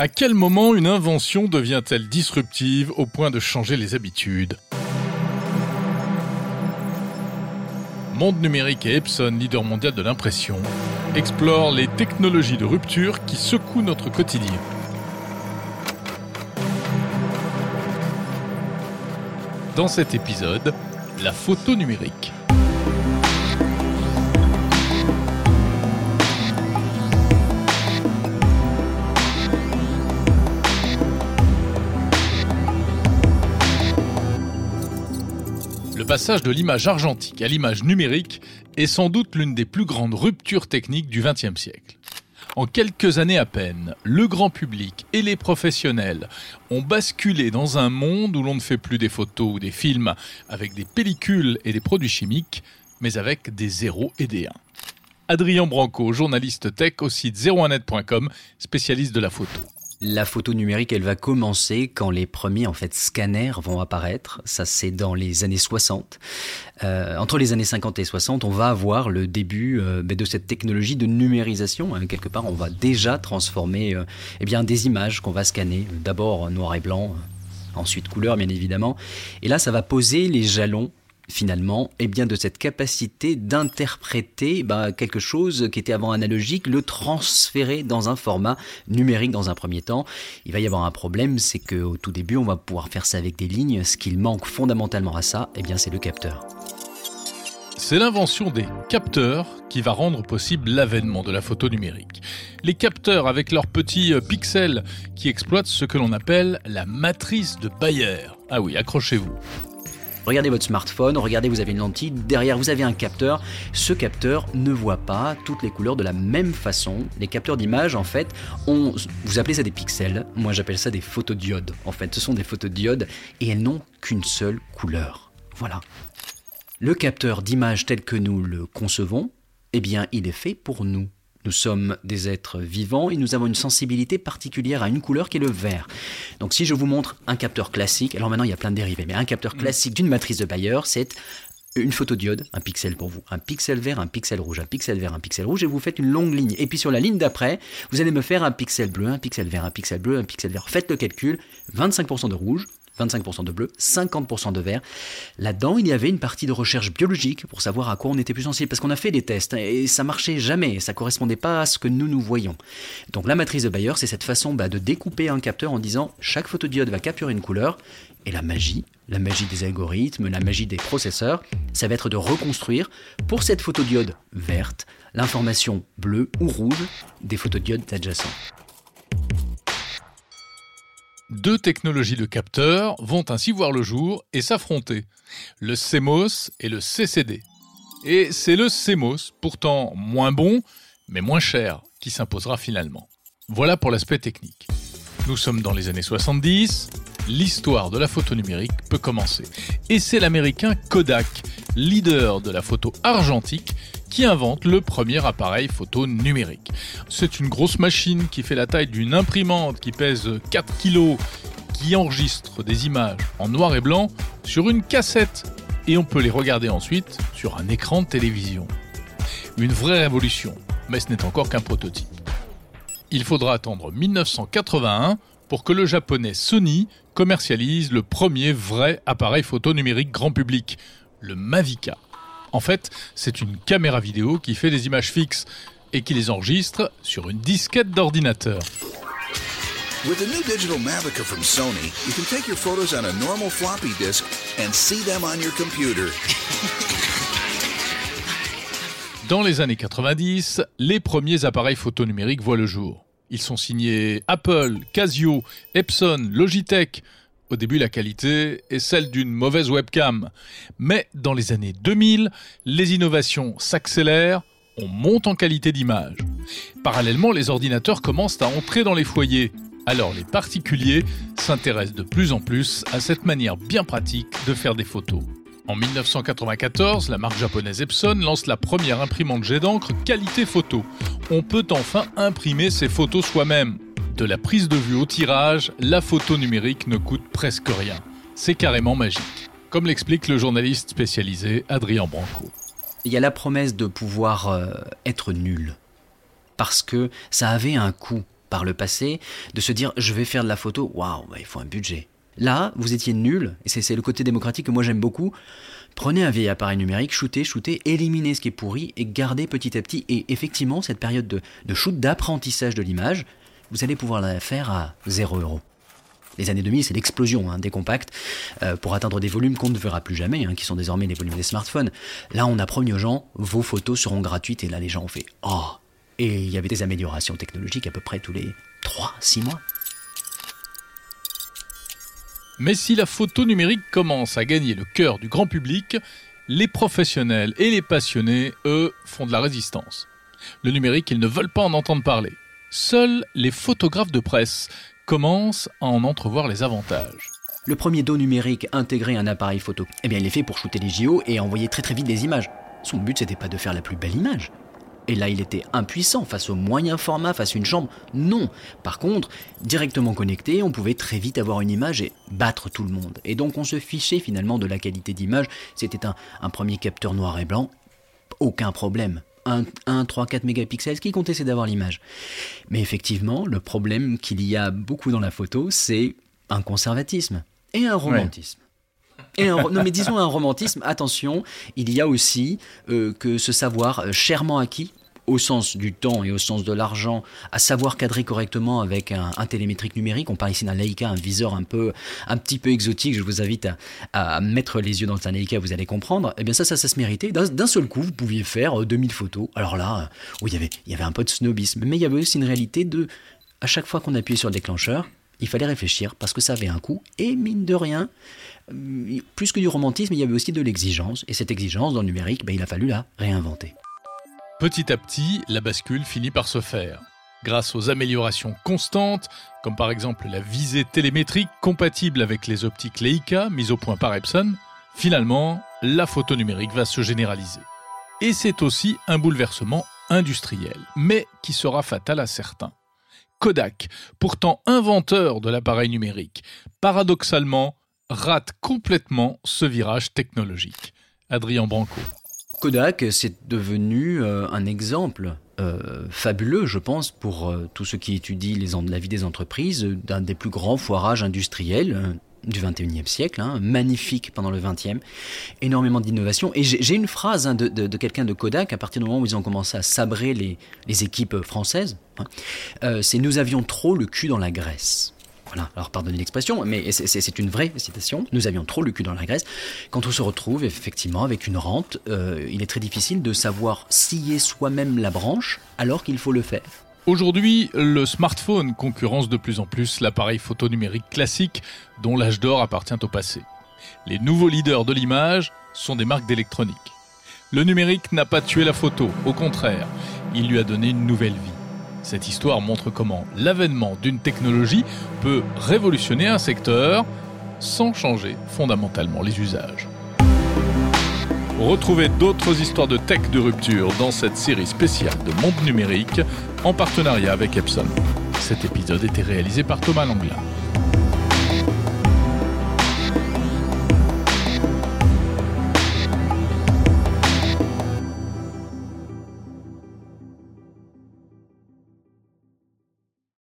À quel moment une invention devient-elle disruptive au point de changer les habitudes? Monde numérique et Epson, leader mondial de l'impression, explorent les technologies de rupture qui secouent notre quotidien. Dans cet épisode, la photo numérique. Passage de l'image argentique à l'image numérique est sans doute l'une des plus grandes ruptures techniques du XXe siècle. En quelques années à peine, le grand public et les professionnels ont basculé dans un monde où l'on ne fait plus des photos ou des films avec des pellicules et des produits chimiques, mais avec des zéros et des 1. Adrien Branco, journaliste tech au site 01net.com, spécialiste de la photo. La photo numérique, elle va commencer quand les premiers en fait scanners vont apparaître. Ça, c'est dans les années 60. Euh, entre les années 50 et 60, on va avoir le début euh, ben, de cette technologie de numérisation. Hein. Quelque part, on va déjà transformer euh, eh bien des images qu'on va scanner, d'abord noir et blanc, ensuite couleur, bien évidemment. Et là, ça va poser les jalons finalement, eh bien de cette capacité d'interpréter bah, quelque chose qui était avant analogique, le transférer dans un format numérique dans un premier temps. Il va y avoir un problème, c'est qu'au tout début, on va pouvoir faire ça avec des lignes. Ce qu'il manque fondamentalement à ça, eh bien c'est le capteur. C'est l'invention des capteurs qui va rendre possible l'avènement de la photo numérique. Les capteurs avec leurs petits euh, pixels qui exploitent ce que l'on appelle la matrice de Bayer. Ah oui, accrochez-vous. Regardez votre smartphone, regardez, vous avez une lentille, derrière vous avez un capteur. Ce capteur ne voit pas toutes les couleurs de la même façon. Les capteurs d'image, en fait, ont, vous appelez ça des pixels, moi j'appelle ça des photodiodes. En fait, ce sont des photodiodes et elles n'ont qu'une seule couleur. Voilà. Le capteur d'image tel que nous le concevons, eh bien, il est fait pour nous. Nous sommes des êtres vivants et nous avons une sensibilité particulière à une couleur qui est le vert. Donc si je vous montre un capteur classique, alors maintenant il y a plein de dérivés, mais un capteur mm. classique d'une matrice de Bayer, c'est une photodiode, un pixel pour vous, un pixel vert, un pixel rouge, un pixel vert, un pixel rouge, et vous faites une longue ligne. Et puis sur la ligne d'après, vous allez me faire un pixel bleu, un pixel vert, un pixel bleu, un pixel vert. Faites le calcul, 25% de rouge, 25% de bleu, 50% de vert. Là-dedans, il y avait une partie de recherche biologique pour savoir à quoi on était plus sensible, parce qu'on a fait des tests et ça marchait jamais, ça correspondait pas à ce que nous nous voyons. Donc la matrice de Bayer, c'est cette façon bah, de découper un capteur en disant chaque photodiode va capturer une couleur, et la magie, la magie des algorithmes, la magie des processeurs, ça va être de reconstruire pour cette photodiode verte l'information bleue ou rouge des photodiodes adjacents. Deux technologies de capteurs vont ainsi voir le jour et s'affronter, le CMOS et le CCD. Et c'est le CMOS, pourtant moins bon, mais moins cher, qui s'imposera finalement. Voilà pour l'aspect technique. Nous sommes dans les années 70, l'histoire de la photo numérique peut commencer. Et c'est l'américain Kodak, leader de la photo argentique, qui invente le premier appareil photo numérique. C'est une grosse machine qui fait la taille d'une imprimante qui pèse 4 kg, qui enregistre des images en noir et blanc sur une cassette et on peut les regarder ensuite sur un écran de télévision. Une vraie révolution, mais ce n'est encore qu'un prototype. Il faudra attendre 1981 pour que le japonais Sony commercialise le premier vrai appareil photo numérique grand public, le Mavica. En fait, c'est une caméra vidéo qui fait des images fixes et qui les enregistre sur une disquette d'ordinateur. With the new digital Mavica from Sony, you can take your photos on a normal floppy disk and see them on your computer. Dans les années 90, les premiers appareils photo numériques voient le jour. Ils sont signés Apple, Casio, Epson, Logitech, au début, la qualité est celle d'une mauvaise webcam. Mais dans les années 2000, les innovations s'accélèrent, on monte en qualité d'image. Parallèlement, les ordinateurs commencent à entrer dans les foyers. Alors les particuliers s'intéressent de plus en plus à cette manière bien pratique de faire des photos. En 1994, la marque japonaise Epson lance la première imprimante jet d'encre qualité photo. On peut enfin imprimer ses photos soi-même. De la prise de vue au tirage, la photo numérique ne coûte presque rien. C'est carrément magique. Comme l'explique le journaliste spécialisé Adrien Branco. Il y a la promesse de pouvoir euh, être nul. Parce que ça avait un coût par le passé, de se dire je vais faire de la photo, waouh, bah, il faut un budget. Là, vous étiez nul, et c'est le côté démocratique que moi j'aime beaucoup. Prenez un vieil appareil numérique, shootez, shootez, éliminez ce qui est pourri et gardez petit à petit. Et effectivement, cette période de, de shoot, d'apprentissage de l'image, vous allez pouvoir la faire à 0 euros. Les années 2000, c'est l'explosion hein, des compacts euh, pour atteindre des volumes qu'on ne verra plus jamais, hein, qui sont désormais les volumes des smartphones. Là, on a promis aux gens, vos photos seront gratuites, et là, les gens ont fait Oh Et il y avait des améliorations technologiques à peu près tous les 3-6 mois. Mais si la photo numérique commence à gagner le cœur du grand public, les professionnels et les passionnés, eux, font de la résistance. Le numérique, ils ne veulent pas en entendre parler. Seuls les photographes de presse commencent à en entrevoir les avantages. Le premier dos numérique intégré à un appareil photo, eh bien il est fait pour shooter les JO et envoyer très très vite des images. Son but c'était pas de faire la plus belle image, et là, il était impuissant face au moyen format, face à une chambre. Non. Par contre, directement connecté, on pouvait très vite avoir une image et battre tout le monde. Et donc, on se fichait finalement de la qualité d'image. C'était un, premier capteur noir et blanc. Aucun problème. 1, 1, 3, 4 mégapixels, ce qui comptait, c'est d'avoir l'image. Mais effectivement, le problème qu'il y a beaucoup dans la photo, c'est un conservatisme et un romantisme. Et non, mais disons un romantisme, attention, il y a aussi euh, que ce savoir euh, chèrement acquis au sens du temps et au sens de l'argent, à savoir cadrer correctement avec un, télémétrique numérique. On parle ici d'un Leica, un viseur un peu, un petit peu exotique. Je vous invite à, mettre les yeux dans un Leica, vous allez comprendre. Eh bien ça, ça, se méritait. D'un seul coup, vous pouviez faire 2000 euh, photos. Alors là, euh, oui, il y avait, il y avait un peu de snobisme, mais il y avait aussi une réalité de, à chaque fois qu'on appuyait sur le déclencheur, il fallait réfléchir parce que ça avait un coût. Et mine de rien, euh, plus que du romantisme, il y avait aussi de l'exigence. Et cette exigence dans le numérique, ben, il a fallu la réinventer. Petit à petit, la bascule finit par se faire. Grâce aux améliorations constantes, comme par exemple la visée télémétrique compatible avec les optiques Leica mises au point par Epson, finalement, la photo numérique va se généraliser. Et c'est aussi un bouleversement industriel, mais qui sera fatal à certains. Kodak, pourtant inventeur de l'appareil numérique, paradoxalement rate complètement ce virage technologique. Adrien Branco. Kodak, c'est devenu euh, un exemple euh, fabuleux, je pense, pour euh, tous ceux qui étudient les la vie des entreprises, d'un des plus grands foirages industriels du 21e siècle, hein, magnifique pendant le 20e, énormément d'innovation. Et j'ai une phrase hein, de, quelqu'un de Kodak, à partir du moment où ils ont commencé à sabrer les, équipes françaises, hein, c'est « Nous avions trop le cul dans la graisse ». Voilà, alors pardonnez l'expression, mais c'est une vraie citation. Nous avions trop le cul dans la graisse. Quand on se retrouve effectivement avec une rente, euh, il est très difficile de savoir scier soi-même la branche alors qu'il faut le faire. Aujourd'hui, le smartphone concurrence de plus en plus l'appareil photo numérique classique dont l'âge d'or appartient au passé. Les nouveaux leaders de l'image sont des marques d'électronique. Le numérique n'a pas tué la photo, au contraire, il lui a donné une nouvelle vie. Cette histoire montre comment l'avènement d'une technologie peut révolutionner un secteur sans changer fondamentalement les usages. Retrouvez d'autres histoires de tech de rupture dans cette série spéciale de Monde Numérique en partenariat avec Epson. Cet épisode était réalisé par Thomas Langlin.